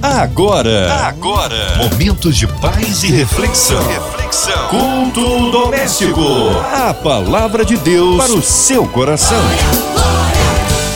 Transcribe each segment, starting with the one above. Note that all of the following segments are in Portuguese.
Agora, agora, momentos de paz e reflexão. Reflexão. Culto doméstico. A palavra de Deus para o seu coração.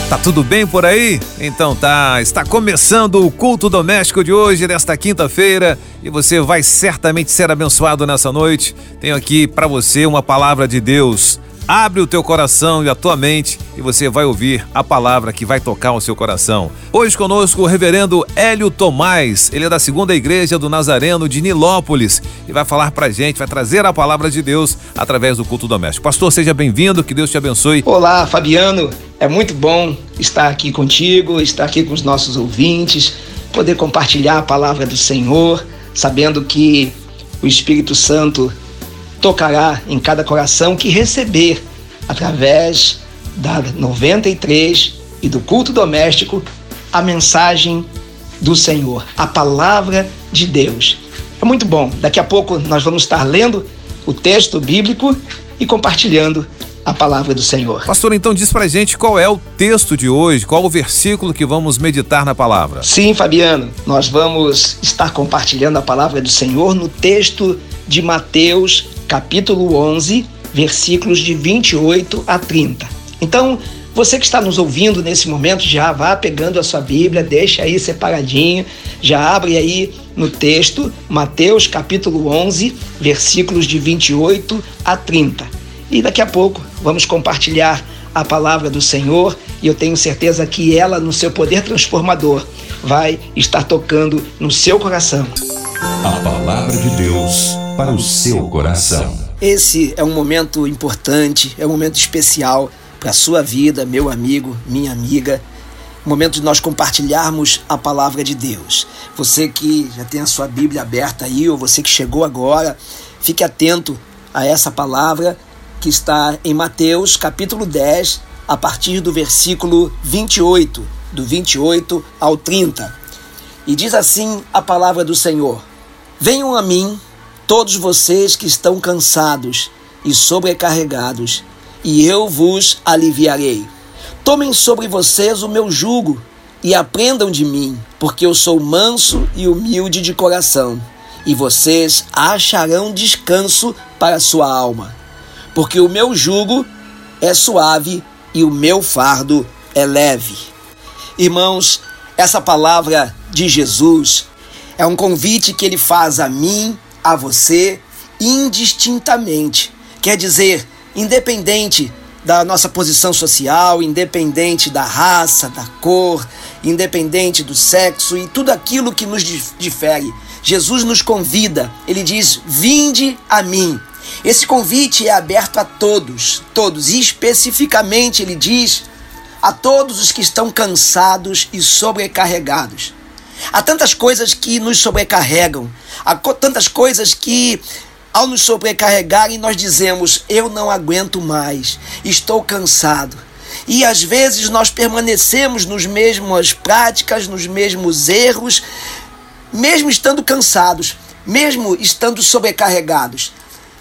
Tá tudo bem por aí? Então tá, está começando o culto doméstico de hoje, desta quinta-feira, e você vai certamente ser abençoado nessa noite. Tenho aqui para você uma palavra de Deus Abre o teu coração e a tua mente e você vai ouvir a palavra que vai tocar o seu coração. Hoje conosco o reverendo Hélio Tomás, ele é da segunda igreja do Nazareno de Nilópolis e vai falar pra gente, vai trazer a palavra de Deus através do culto doméstico. Pastor, seja bem-vindo, que Deus te abençoe. Olá, Fabiano, é muito bom estar aqui contigo, estar aqui com os nossos ouvintes, poder compartilhar a palavra do Senhor, sabendo que o Espírito Santo tocará em cada coração que receber através da 93 e do culto doméstico a mensagem do Senhor, a palavra de Deus. É muito bom. Daqui a pouco nós vamos estar lendo o texto bíblico e compartilhando a palavra do Senhor. Pastor, então diz pra gente qual é o texto de hoje, qual o versículo que vamos meditar na palavra. Sim, Fabiano, nós vamos estar compartilhando a palavra do Senhor no texto de Mateus, capítulo 11, versículos de 28 a 30. Então, você que está nos ouvindo nesse momento, já vá pegando a sua Bíblia, deixa aí separadinho, já abre aí no texto, Mateus capítulo 11, versículos de 28 a 30. E daqui a pouco vamos compartilhar a palavra do Senhor e eu tenho certeza que ela, no seu poder transformador, vai estar tocando no seu coração. A palavra de Deus para o seu coração. Esse é um momento importante, é um momento especial para a sua vida, meu amigo, minha amiga. Momento de nós compartilharmos a palavra de Deus. Você que já tem a sua Bíblia aberta aí, ou você que chegou agora, fique atento a essa palavra que está em Mateus capítulo 10, a partir do versículo 28, do 28 ao 30. E diz assim a palavra do Senhor: Venham a mim todos vocês que estão cansados e sobrecarregados, e eu vos aliviarei. Tomem sobre vocês o meu jugo e aprendam de mim, porque eu sou manso e humilde de coração, e vocês acharão descanso para a sua alma. Porque o meu jugo é suave e o meu fardo é leve. Irmãos, essa palavra de Jesus é um convite que ele faz a mim a você indistintamente. Quer dizer, independente da nossa posição social, independente da raça, da cor, independente do sexo e tudo aquilo que nos difere. Jesus nos convida, ele diz: Vinde a mim. Esse convite é aberto a todos, todos, e especificamente ele diz a todos os que estão cansados e sobrecarregados. Há tantas coisas que nos sobrecarregam, há tantas coisas que, ao nos sobrecarregarem, nós dizemos: Eu não aguento mais, estou cansado. E às vezes nós permanecemos nos mesmas práticas, nos mesmos erros, mesmo estando cansados, mesmo estando sobrecarregados.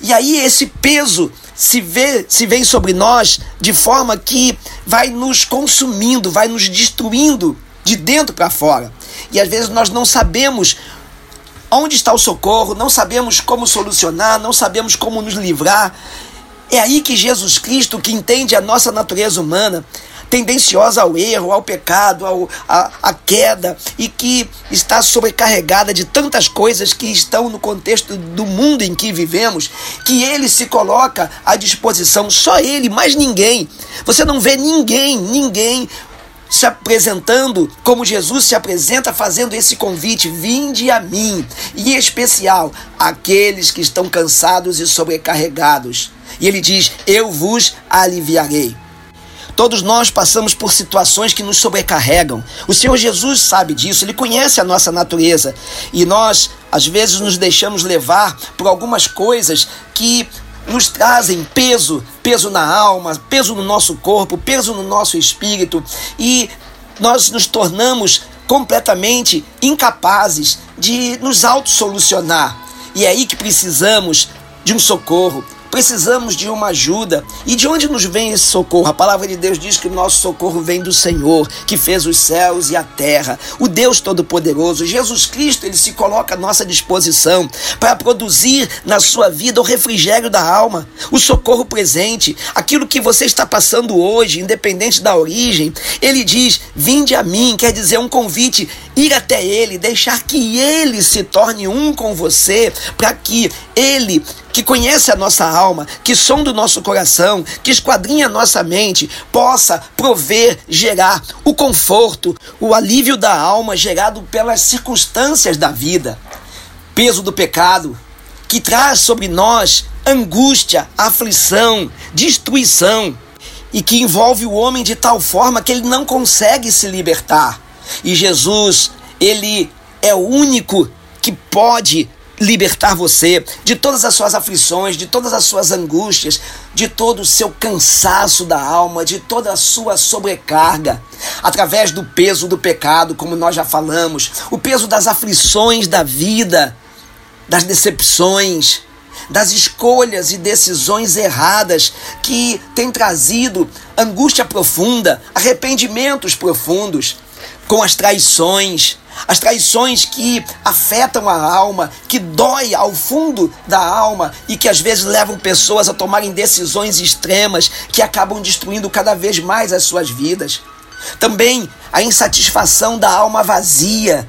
E aí esse peso se vê, se vem sobre nós de forma que vai nos consumindo, vai nos destruindo de dentro para fora. E às vezes nós não sabemos onde está o socorro, não sabemos como solucionar, não sabemos como nos livrar. É aí que Jesus Cristo, que entende a nossa natureza humana, tendenciosa ao erro, ao pecado, ao, a queda e que está sobrecarregada de tantas coisas que estão no contexto do mundo em que vivemos, que ele se coloca à disposição, só ele, mais ninguém. Você não vê ninguém, ninguém se apresentando como Jesus se apresenta, fazendo esse convite: vinde a mim, e em especial aqueles que estão cansados e sobrecarregados. E ele diz: Eu vos aliviarei. Todos nós passamos por situações que nos sobrecarregam. O Senhor Jesus sabe disso, ele conhece a nossa natureza. E nós, às vezes, nos deixamos levar por algumas coisas que nos trazem peso, peso na alma, peso no nosso corpo, peso no nosso espírito e nós nos tornamos completamente incapazes de nos autossolucionar. E é aí que precisamos de um socorro, precisamos de uma ajuda. E de onde nos vem esse socorro? A palavra de Deus diz que o nosso socorro vem do Senhor, que fez os céus e a terra. O Deus Todo-Poderoso, Jesus Cristo, ele se coloca à nossa disposição para produzir na sua vida o refrigério da alma, o socorro presente, aquilo que você está passando hoje, independente da origem. Ele diz: Vinde a mim, quer dizer, um convite, ir até Ele, deixar que Ele se torne um com você, para que Ele que conhece a nossa alma, que sonda o nosso coração, que esquadrinha a nossa mente, possa prover, gerar o conforto, o alívio da alma gerado pelas circunstâncias da vida. Peso do pecado, que traz sobre nós angústia, aflição, destruição, e que envolve o homem de tal forma que ele não consegue se libertar. E Jesus, ele é o único que pode libertar você de todas as suas aflições, de todas as suas angústias, de todo o seu cansaço da alma, de toda a sua sobrecarga, através do peso do pecado, como nós já falamos, o peso das aflições da vida, das decepções, das escolhas e decisões erradas que têm trazido angústia profunda, arrependimentos profundos, com as traições, as traições que afetam a alma, que dói ao fundo da alma e que às vezes levam pessoas a tomarem decisões extremas que acabam destruindo cada vez mais as suas vidas. Também a insatisfação da alma vazia,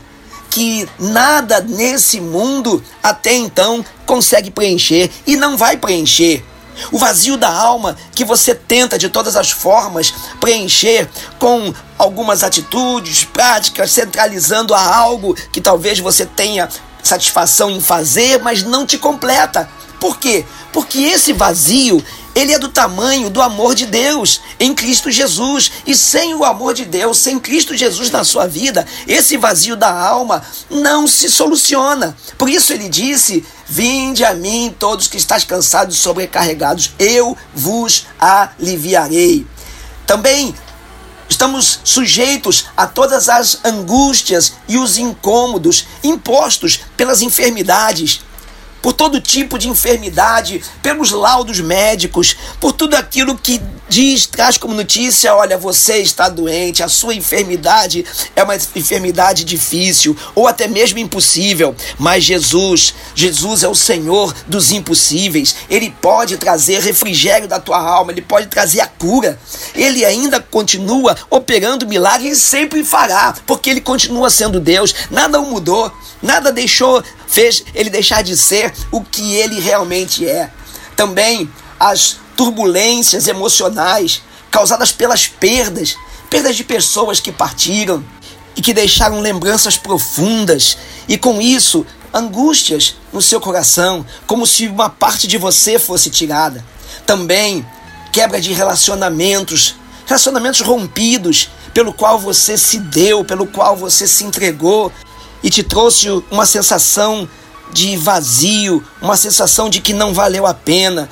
que nada nesse mundo até então consegue preencher e não vai preencher. O vazio da alma que você tenta de todas as formas preencher com algumas atitudes, práticas, centralizando a algo que talvez você tenha satisfação em fazer, mas não te completa. Por quê? Porque esse vazio ele é do tamanho do amor de Deus em Cristo Jesus. E sem o amor de Deus, sem Cristo Jesus na sua vida, esse vazio da alma não se soluciona. Por isso ele disse: Vinde a mim, todos que estáis cansados e sobrecarregados, eu vos aliviarei. Também estamos sujeitos a todas as angústias e os incômodos impostos pelas enfermidades por todo tipo de enfermidade, pelos laudos médicos, por tudo aquilo que diz, traz como notícia: olha, você está doente, a sua enfermidade é uma enfermidade difícil ou até mesmo impossível. Mas Jesus, Jesus é o Senhor dos impossíveis. Ele pode trazer refrigério da tua alma, ele pode trazer a cura. Ele ainda continua operando milagres e sempre fará, porque ele continua sendo Deus. Nada o mudou, nada deixou fez ele deixar de ser o que ele realmente é. Também as turbulências emocionais causadas pelas perdas, perdas de pessoas que partiram e que deixaram lembranças profundas e com isso angústias no seu coração, como se uma parte de você fosse tirada. Também quebra de relacionamentos, relacionamentos rompidos, pelo qual você se deu, pelo qual você se entregou, e te trouxe uma sensação de vazio, uma sensação de que não valeu a pena,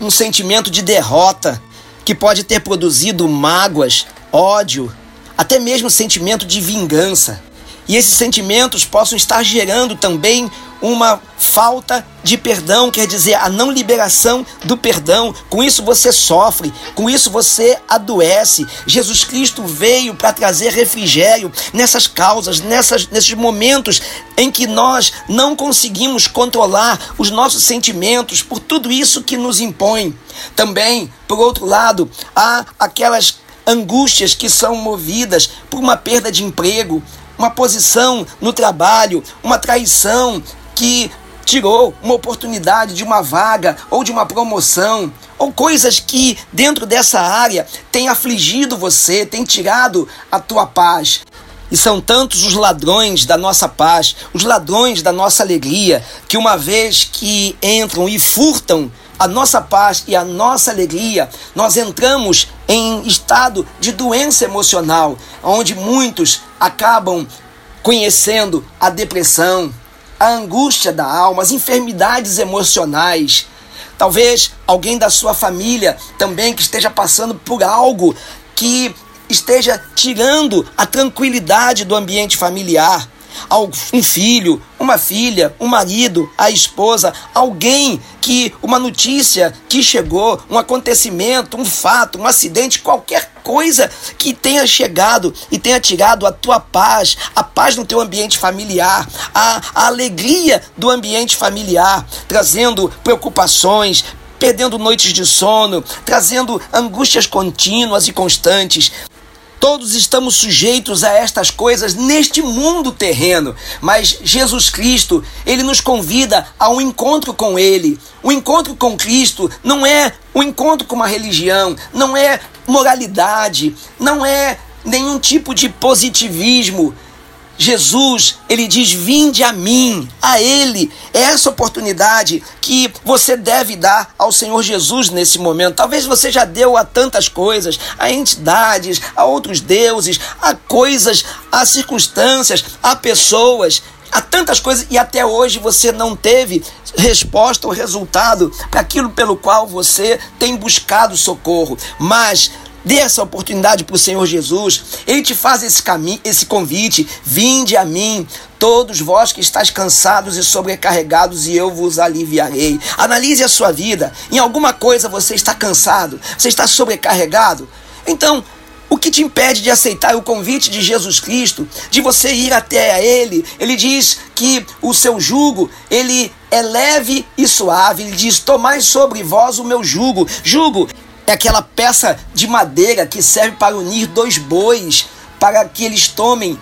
um sentimento de derrota que pode ter produzido mágoas, ódio, até mesmo sentimento de vingança. E esses sentimentos possam estar gerando também uma falta de perdão, quer dizer, a não liberação do perdão. Com isso você sofre, com isso você adoece. Jesus Cristo veio para trazer refrigério nessas causas, nessas, nesses momentos em que nós não conseguimos controlar os nossos sentimentos por tudo isso que nos impõe. Também, por outro lado, há aquelas angústias que são movidas por uma perda de emprego, uma posição no trabalho, uma traição que tirou uma oportunidade de uma vaga ou de uma promoção, ou coisas que dentro dessa área têm afligido você, têm tirado a tua paz. E são tantos os ladrões da nossa paz, os ladrões da nossa alegria, que uma vez que entram e furtam a nossa paz e a nossa alegria, nós entramos em estado de doença emocional, onde muitos acabam conhecendo a depressão, a angústia da alma, as enfermidades emocionais. Talvez alguém da sua família também que esteja passando por algo que esteja tirando a tranquilidade do ambiente familiar. Um filho, uma filha, um marido, a esposa, alguém que uma notícia que chegou, um acontecimento, um fato, um acidente, qualquer coisa que tenha chegado e tenha tirado a tua paz, a paz no teu ambiente familiar, a, a alegria do ambiente familiar, trazendo preocupações, perdendo noites de sono, trazendo angústias contínuas e constantes. Todos estamos sujeitos a estas coisas neste mundo terreno, mas Jesus Cristo, ele nos convida a um encontro com ele. O encontro com Cristo não é um encontro com uma religião, não é moralidade, não é nenhum tipo de positivismo, Jesus, ele diz: Vinde a mim, a Ele. É essa oportunidade que você deve dar ao Senhor Jesus nesse momento. Talvez você já deu a tantas coisas, a entidades, a outros deuses, a coisas, a circunstâncias, a pessoas a tantas coisas e até hoje você não teve resposta ou resultado para aquilo pelo qual você tem buscado socorro. Mas Dê essa oportunidade para o Senhor Jesus. Ele te faz esse caminho, esse convite. Vinde a mim, todos vós que estáis cansados e sobrecarregados, e eu vos aliviarei. Analise a sua vida. Em alguma coisa você está cansado, você está sobrecarregado. Então, o que te impede de aceitar o convite de Jesus Cristo, de você ir até a Ele? Ele diz que o seu jugo, ele é leve e suave. Ele diz: Tomai sobre vós o meu jugo. Jugo é aquela peça de madeira que serve para unir dois bois, para que eles tomem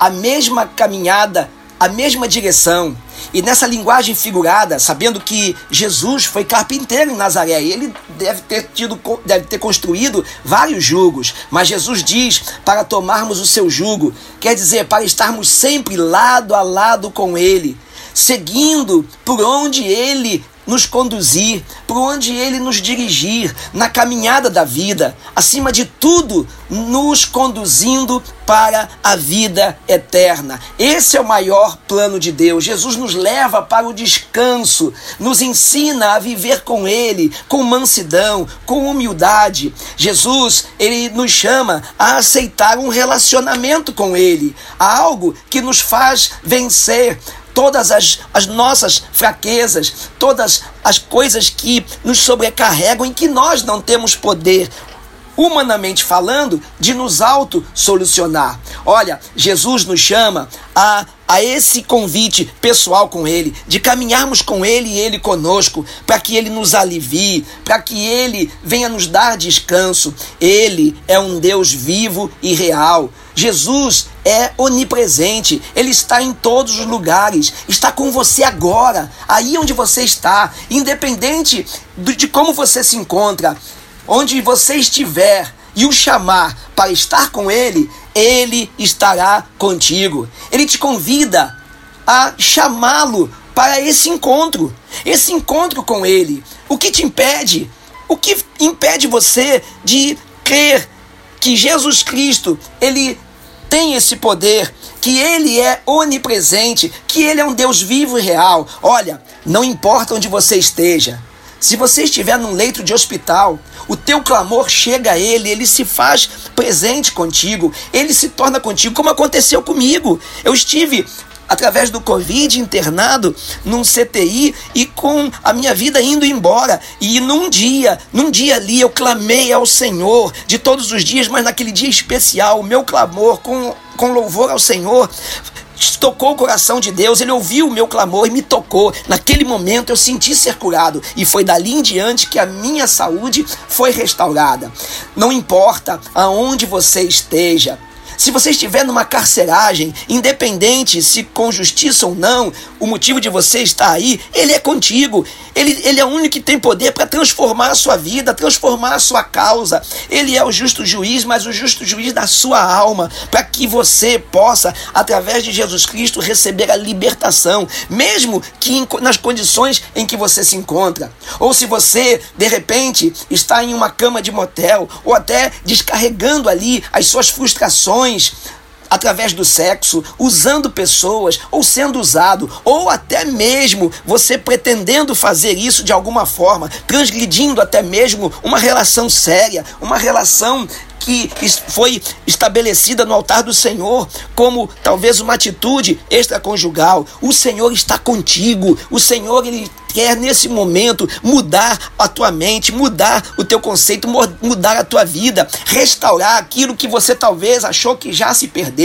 a mesma caminhada, a mesma direção. E nessa linguagem figurada, sabendo que Jesus foi carpinteiro em Nazaré, ele deve ter tido, deve ter construído vários jugos, mas Jesus diz para tomarmos o seu jugo, quer dizer, para estarmos sempre lado a lado com ele, seguindo por onde ele nos conduzir, por onde Ele nos dirigir na caminhada da vida, acima de tudo, nos conduzindo para a vida eterna. Esse é o maior plano de Deus. Jesus nos leva para o descanso, nos ensina a viver com Ele, com mansidão, com humildade. Jesus, Ele nos chama a aceitar um relacionamento com Ele, algo que nos faz vencer todas as, as nossas fraquezas, todas as coisas que nos sobrecarregam, em que nós não temos poder humanamente falando, de nos auto-solucionar. Olha, Jesus nos chama a, a esse convite pessoal com Ele, de caminharmos com Ele e Ele conosco, para que Ele nos alivie, para que Ele venha nos dar descanso. Ele é um Deus vivo e real. Jesus é onipresente, ele está em todos os lugares, está com você agora, aí onde você está, independente de como você se encontra, onde você estiver e o chamar para estar com ele, ele estará contigo. Ele te convida a chamá-lo para esse encontro, esse encontro com ele. O que te impede? O que impede você de crer que Jesus Cristo, ele tem esse poder, que ele é onipresente, que ele é um Deus vivo e real. Olha, não importa onde você esteja, se você estiver num leito de hospital, o teu clamor chega a ele, ele se faz presente contigo, ele se torna contigo, como aconteceu comigo. Eu estive através do Covid, internado num CTI e com a minha vida indo embora. E num dia, num dia ali, eu clamei ao Senhor de todos os dias, mas naquele dia especial, o meu clamor com, com louvor ao Senhor tocou o coração de Deus, ele ouviu o meu clamor e me tocou. Naquele momento eu senti ser curado e foi dali em diante que a minha saúde foi restaurada. Não importa aonde você esteja, se você estiver numa carceragem, independente se com justiça ou não, o motivo de você estar aí, ele é contigo. Ele, ele é o único que tem poder para transformar a sua vida, transformar a sua causa. Ele é o justo juiz, mas o justo juiz da sua alma, para que você possa, através de Jesus Cristo, receber a libertação, mesmo que nas condições em que você se encontra. Ou se você, de repente, está em uma cama de motel, ou até descarregando ali as suas frustrações emoções através do sexo, usando pessoas ou sendo usado, ou até mesmo você pretendendo fazer isso de alguma forma, transgredindo até mesmo uma relação séria, uma relação que foi estabelecida no altar do Senhor como talvez uma atitude extraconjugal. O Senhor está contigo. O Senhor ele quer nesse momento mudar a tua mente, mudar o teu conceito, mudar a tua vida, restaurar aquilo que você talvez achou que já se perdeu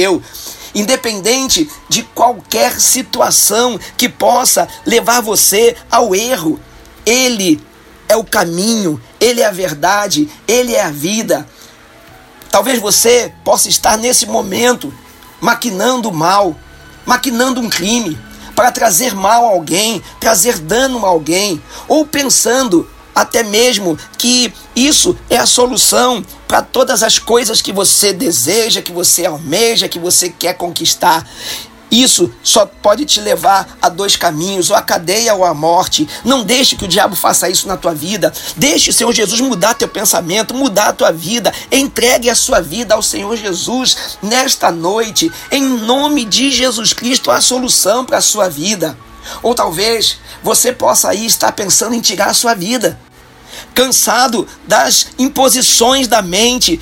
independente de qualquer situação que possa levar você ao erro. Ele é o caminho, ele é a verdade, ele é a vida. Talvez você possa estar nesse momento maquinando mal, maquinando um crime para trazer mal a alguém, trazer dano a alguém, ou pensando até mesmo que isso é a solução para todas as coisas que você deseja, que você almeja, que você quer conquistar. Isso só pode te levar a dois caminhos, ou a cadeia ou a morte. Não deixe que o diabo faça isso na tua vida. Deixe o Senhor Jesus mudar teu pensamento, mudar a tua vida. Entregue a sua vida ao Senhor Jesus nesta noite. Em nome de Jesus Cristo, a solução para a sua vida. Ou talvez você possa aí estar pensando em tirar a sua vida. Cansado das imposições da mente,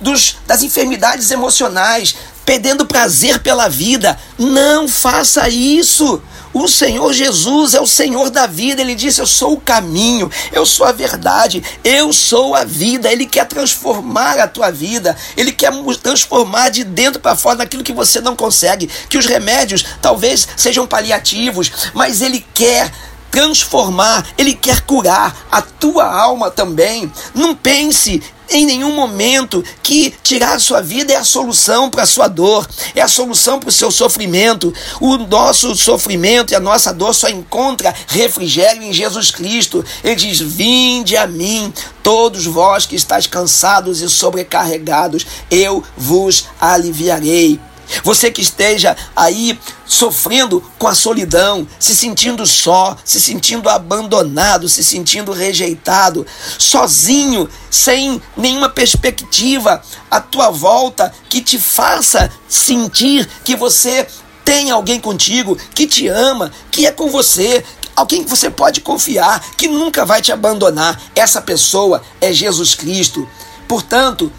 dos, das enfermidades emocionais, perdendo prazer pela vida. Não faça isso. O Senhor Jesus é o Senhor da vida. Ele disse: Eu sou o caminho, eu sou a verdade, eu sou a vida. Ele quer transformar a tua vida, ele quer transformar de dentro para fora naquilo que você não consegue. Que os remédios talvez sejam paliativos, mas ele quer transformar, ele quer curar a tua alma também. Não pense em nenhum momento que tirar a sua vida é a solução para a sua dor, é a solução para o seu sofrimento. O nosso sofrimento e a nossa dor só encontra refrigério em Jesus Cristo. Ele diz: Vinde a mim, todos vós que estáis cansados e sobrecarregados, eu vos aliviarei. Você que esteja aí sofrendo com a solidão, se sentindo só, se sentindo abandonado, se sentindo rejeitado, sozinho, sem nenhuma perspectiva à tua volta que te faça sentir que você tem alguém contigo que te ama, que é com você, alguém que você pode confiar, que nunca vai te abandonar. Essa pessoa é Jesus Cristo. Portanto,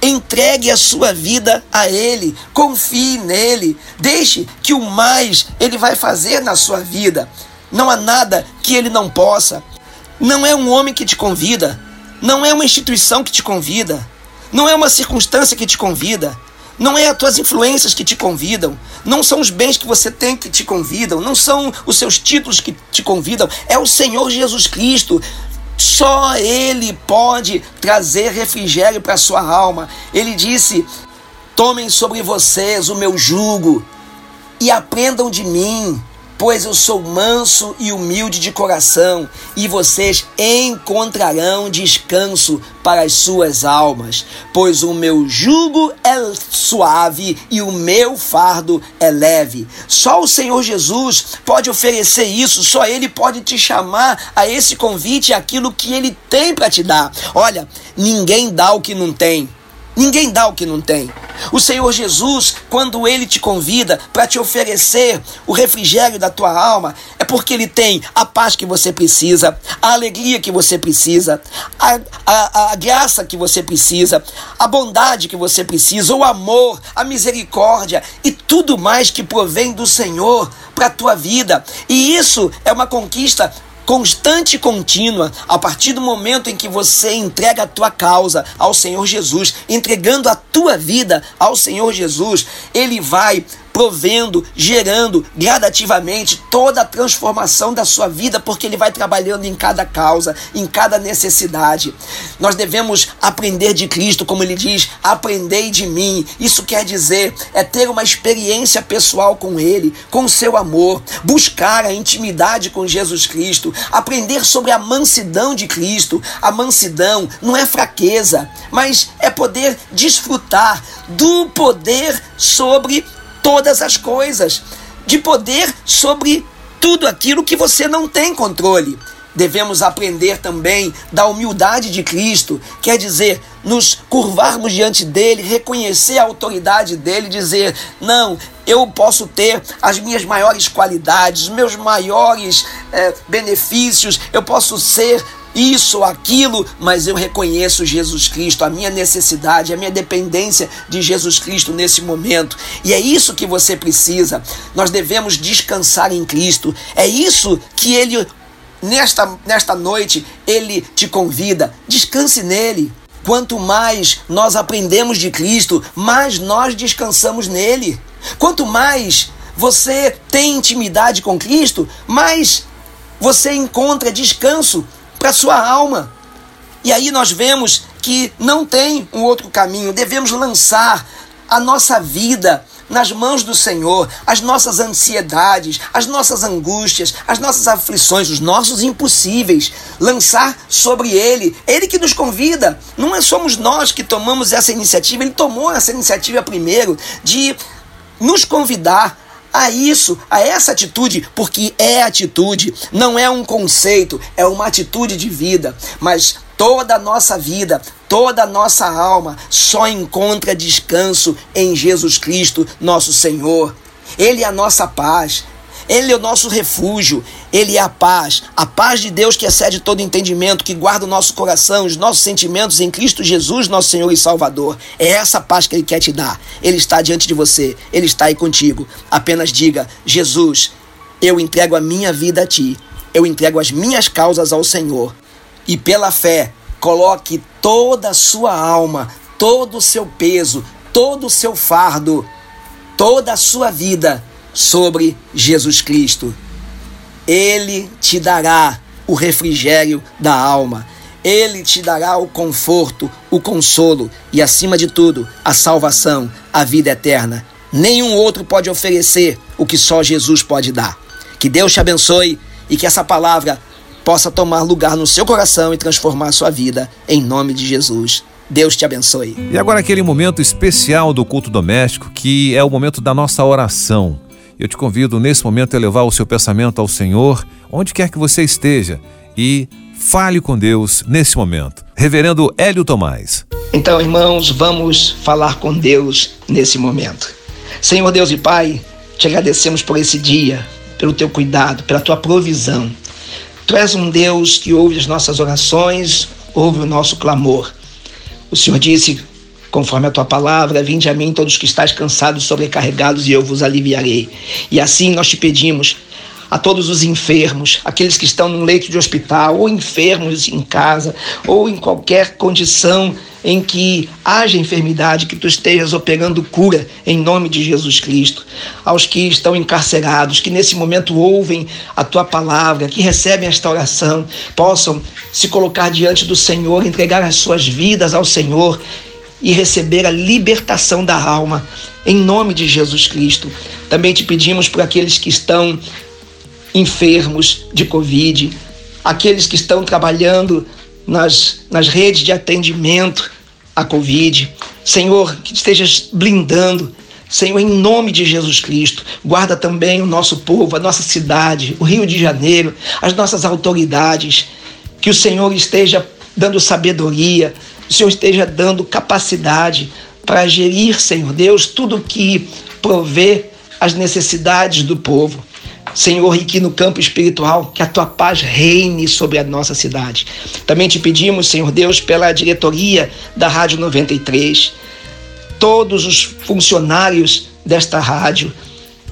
Entregue a sua vida a Ele, confie nele, deixe que o mais Ele vai fazer na sua vida. Não há nada que Ele não possa. Não é um homem que te convida, não é uma instituição que te convida, não é uma circunstância que te convida, não é as tuas influências que te convidam, não são os bens que você tem que te convidam, não são os seus títulos que te convidam, é o Senhor Jesus Cristo. Só Ele pode trazer refrigério para sua alma. Ele disse: Tomem sobre vocês o meu jugo e aprendam de mim, pois eu sou manso e humilde de coração, e vocês encontrarão descanso para as suas almas, pois o meu jugo é suave e o meu fardo é leve. Só o Senhor Jesus pode oferecer isso, só Ele pode te chamar a esse convite, aquilo que Ele tem para te dar. Olha, ninguém dá o que não tem. Ninguém dá o que não tem. O Senhor Jesus, quando Ele te convida para te oferecer o refrigério da tua alma, é porque Ele tem a paz que você precisa, a alegria que você precisa, a, a, a graça que você precisa, a bondade que você precisa, o amor, a misericórdia e tudo mais que provém do Senhor para a tua vida. E isso é uma conquista constante e contínua, a partir do momento em que você entrega a tua causa ao Senhor Jesus, entregando a tua vida ao Senhor Jesus, ele vai provendo, gerando gradativamente toda a transformação da sua vida, porque Ele vai trabalhando em cada causa, em cada necessidade. Nós devemos aprender de Cristo, como Ele diz: aprendei de mim. Isso quer dizer é ter uma experiência pessoal com Ele, com o seu amor, buscar a intimidade com Jesus Cristo, aprender sobre a mansidão de Cristo. A mansidão não é fraqueza, mas é poder desfrutar do poder sobre todas as coisas, de poder sobre tudo aquilo que você não tem controle. devemos aprender também da humildade de Cristo, quer dizer, nos curvarmos diante dele, reconhecer a autoridade dele, dizer: não, eu posso ter as minhas maiores qualidades, meus maiores é, benefícios, eu posso ser isso, aquilo, mas eu reconheço Jesus Cristo, a minha necessidade, a minha dependência de Jesus Cristo nesse momento. E é isso que você precisa. Nós devemos descansar em Cristo. É isso que ele nesta nesta noite ele te convida. Descanse nele. Quanto mais nós aprendemos de Cristo, mais nós descansamos nele. Quanto mais você tem intimidade com Cristo, mais você encontra descanso para sua alma. E aí nós vemos que não tem um outro caminho, devemos lançar a nossa vida nas mãos do Senhor, as nossas ansiedades, as nossas angústias, as nossas aflições, os nossos impossíveis, lançar sobre Ele. Ele que nos convida, não é somos nós que tomamos essa iniciativa, Ele tomou essa iniciativa primeiro de nos convidar a isso, a essa atitude, porque é atitude, não é um conceito, é uma atitude de vida. Mas toda a nossa vida, toda a nossa alma só encontra descanso em Jesus Cristo, nosso Senhor. Ele é a nossa paz, ele é o nosso refúgio, Ele é a paz, a paz de Deus que excede todo entendimento, que guarda o nosso coração, os nossos sentimentos em Cristo Jesus, nosso Senhor e Salvador. É essa paz que Ele quer te dar. Ele está diante de você, Ele está aí contigo. Apenas diga: Jesus, eu entrego a minha vida a Ti, eu entrego as minhas causas ao Senhor. E pela fé, coloque toda a sua alma, todo o seu peso, todo o seu fardo, toda a sua vida sobre Jesus Cristo. Ele te dará o refrigério da alma. Ele te dará o conforto, o consolo e, acima de tudo, a salvação, a vida eterna. Nenhum outro pode oferecer o que só Jesus pode dar. Que Deus te abençoe e que essa palavra possa tomar lugar no seu coração e transformar a sua vida, em nome de Jesus. Deus te abençoe. E agora aquele momento especial do culto doméstico, que é o momento da nossa oração. Eu te convido nesse momento a levar o seu pensamento ao Senhor, onde quer que você esteja, e fale com Deus nesse momento. Reverendo Hélio Tomás. Então, irmãos, vamos falar com Deus nesse momento. Senhor Deus e Pai, te agradecemos por esse dia, pelo teu cuidado, pela tua provisão. Tu és um Deus que ouve as nossas orações, ouve o nosso clamor. O Senhor disse Conforme a tua palavra, vinde a mim todos que estáis cansados, sobrecarregados, e eu vos aliviarei. E assim nós te pedimos a todos os enfermos, aqueles que estão num leito de hospital, ou enfermos em casa, ou em qualquer condição em que haja enfermidade, que tu estejas operando cura em nome de Jesus Cristo. Aos que estão encarcerados, que nesse momento ouvem a tua palavra, que recebem esta oração, possam se colocar diante do Senhor, entregar as suas vidas ao Senhor e receber a libertação da alma, em nome de Jesus Cristo. Também te pedimos por aqueles que estão enfermos de Covid, aqueles que estão trabalhando nas, nas redes de atendimento à Covid. Senhor, que estejas blindando. Senhor, em nome de Jesus Cristo, guarda também o nosso povo, a nossa cidade, o Rio de Janeiro, as nossas autoridades. Que o Senhor esteja dando sabedoria, o Senhor esteja dando capacidade para gerir, Senhor Deus, tudo que provê as necessidades do povo. Senhor, e que no campo espiritual, que a tua paz reine sobre a nossa cidade. Também te pedimos, Senhor Deus, pela diretoria da Rádio 93, todos os funcionários desta rádio,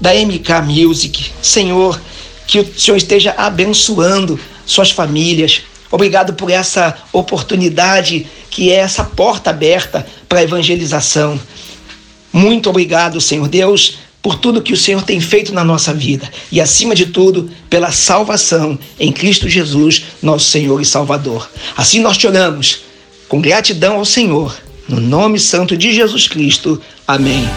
da MK Music, Senhor, que o Senhor esteja abençoando suas famílias. Obrigado por essa oportunidade que é essa porta aberta para a evangelização. Muito obrigado, Senhor Deus, por tudo que o Senhor tem feito na nossa vida e, acima de tudo, pela salvação em Cristo Jesus, nosso Senhor e Salvador. Assim nós te oramos, com gratidão ao Senhor, no nome santo de Jesus Cristo. Amém.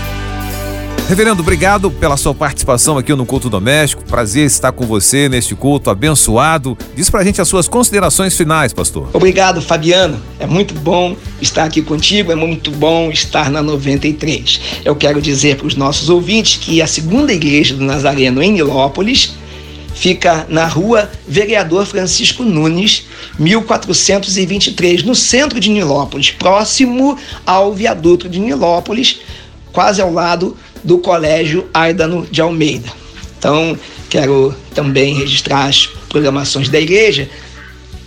Reverendo, obrigado pela sua participação aqui no Culto Doméstico. Prazer estar com você neste culto abençoado. Diz pra gente as suas considerações finais, pastor. Obrigado, Fabiano. É muito bom estar aqui contigo, é muito bom estar na 93. Eu quero dizer para os nossos ouvintes que a segunda igreja do Nazareno em Nilópolis fica na rua Vereador Francisco Nunes, 1423, no centro de Nilópolis, próximo ao viaduto de Nilópolis, quase ao lado do Colégio Aidano de Almeida. Então, quero também registrar as programações da igreja.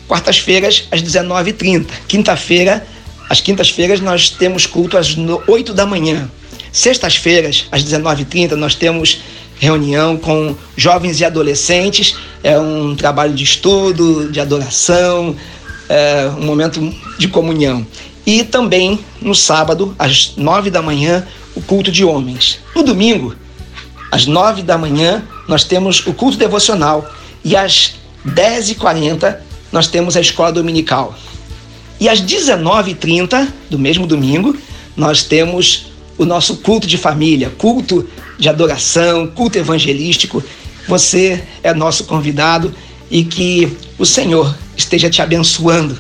Quartas-feiras, às 19h30. Quinta-feira, às quintas-feiras, nós temos culto às 8 da manhã. Sextas-feiras, às 19h30, nós temos reunião com jovens e adolescentes. É um trabalho de estudo, de adoração, é um momento de comunhão. E também no sábado, às 9 da manhã, o culto de homens. No domingo, às 9 da manhã, nós temos o culto devocional. E às 10h40, nós temos a escola dominical. E às 19h30 do mesmo domingo, nós temos o nosso culto de família, culto de adoração, culto evangelístico. Você é nosso convidado e que o Senhor esteja te abençoando.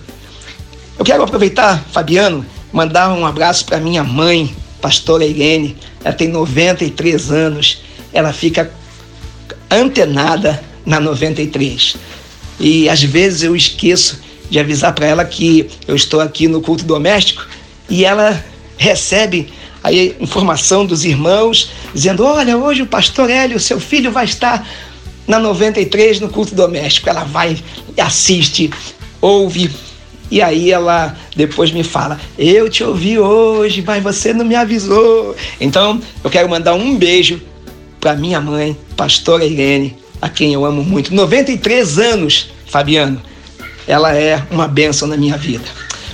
Eu quero aproveitar, Fabiano, mandar um abraço para minha mãe, pastora Irene. Ela tem 93 anos. Ela fica antenada na 93. E às vezes eu esqueço de avisar para ela que eu estou aqui no culto doméstico e ela recebe a informação dos irmãos dizendo: Olha, hoje o pastor Hélio, seu filho, vai estar na 93 no culto doméstico. Ela vai, assiste, ouve. E aí ela depois me fala: Eu te ouvi hoje, mas você não me avisou. Então eu quero mandar um beijo para minha mãe, pastora Irene, a quem eu amo muito. 93 anos, Fabiano. Ela é uma bênção na minha vida.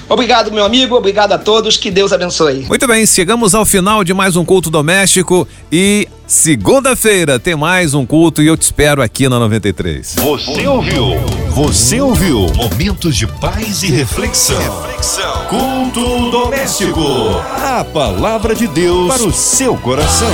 Obrigado, meu amigo. Obrigado a todos. Que Deus abençoe. Muito bem, chegamos ao final de mais um culto doméstico e segunda-feira tem mais um culto e eu te espero aqui na 93. Você ouviu? Você ouviu? Momentos de paz e reflexão. reflexão. Culto doméstico. A palavra de Deus para o seu coração.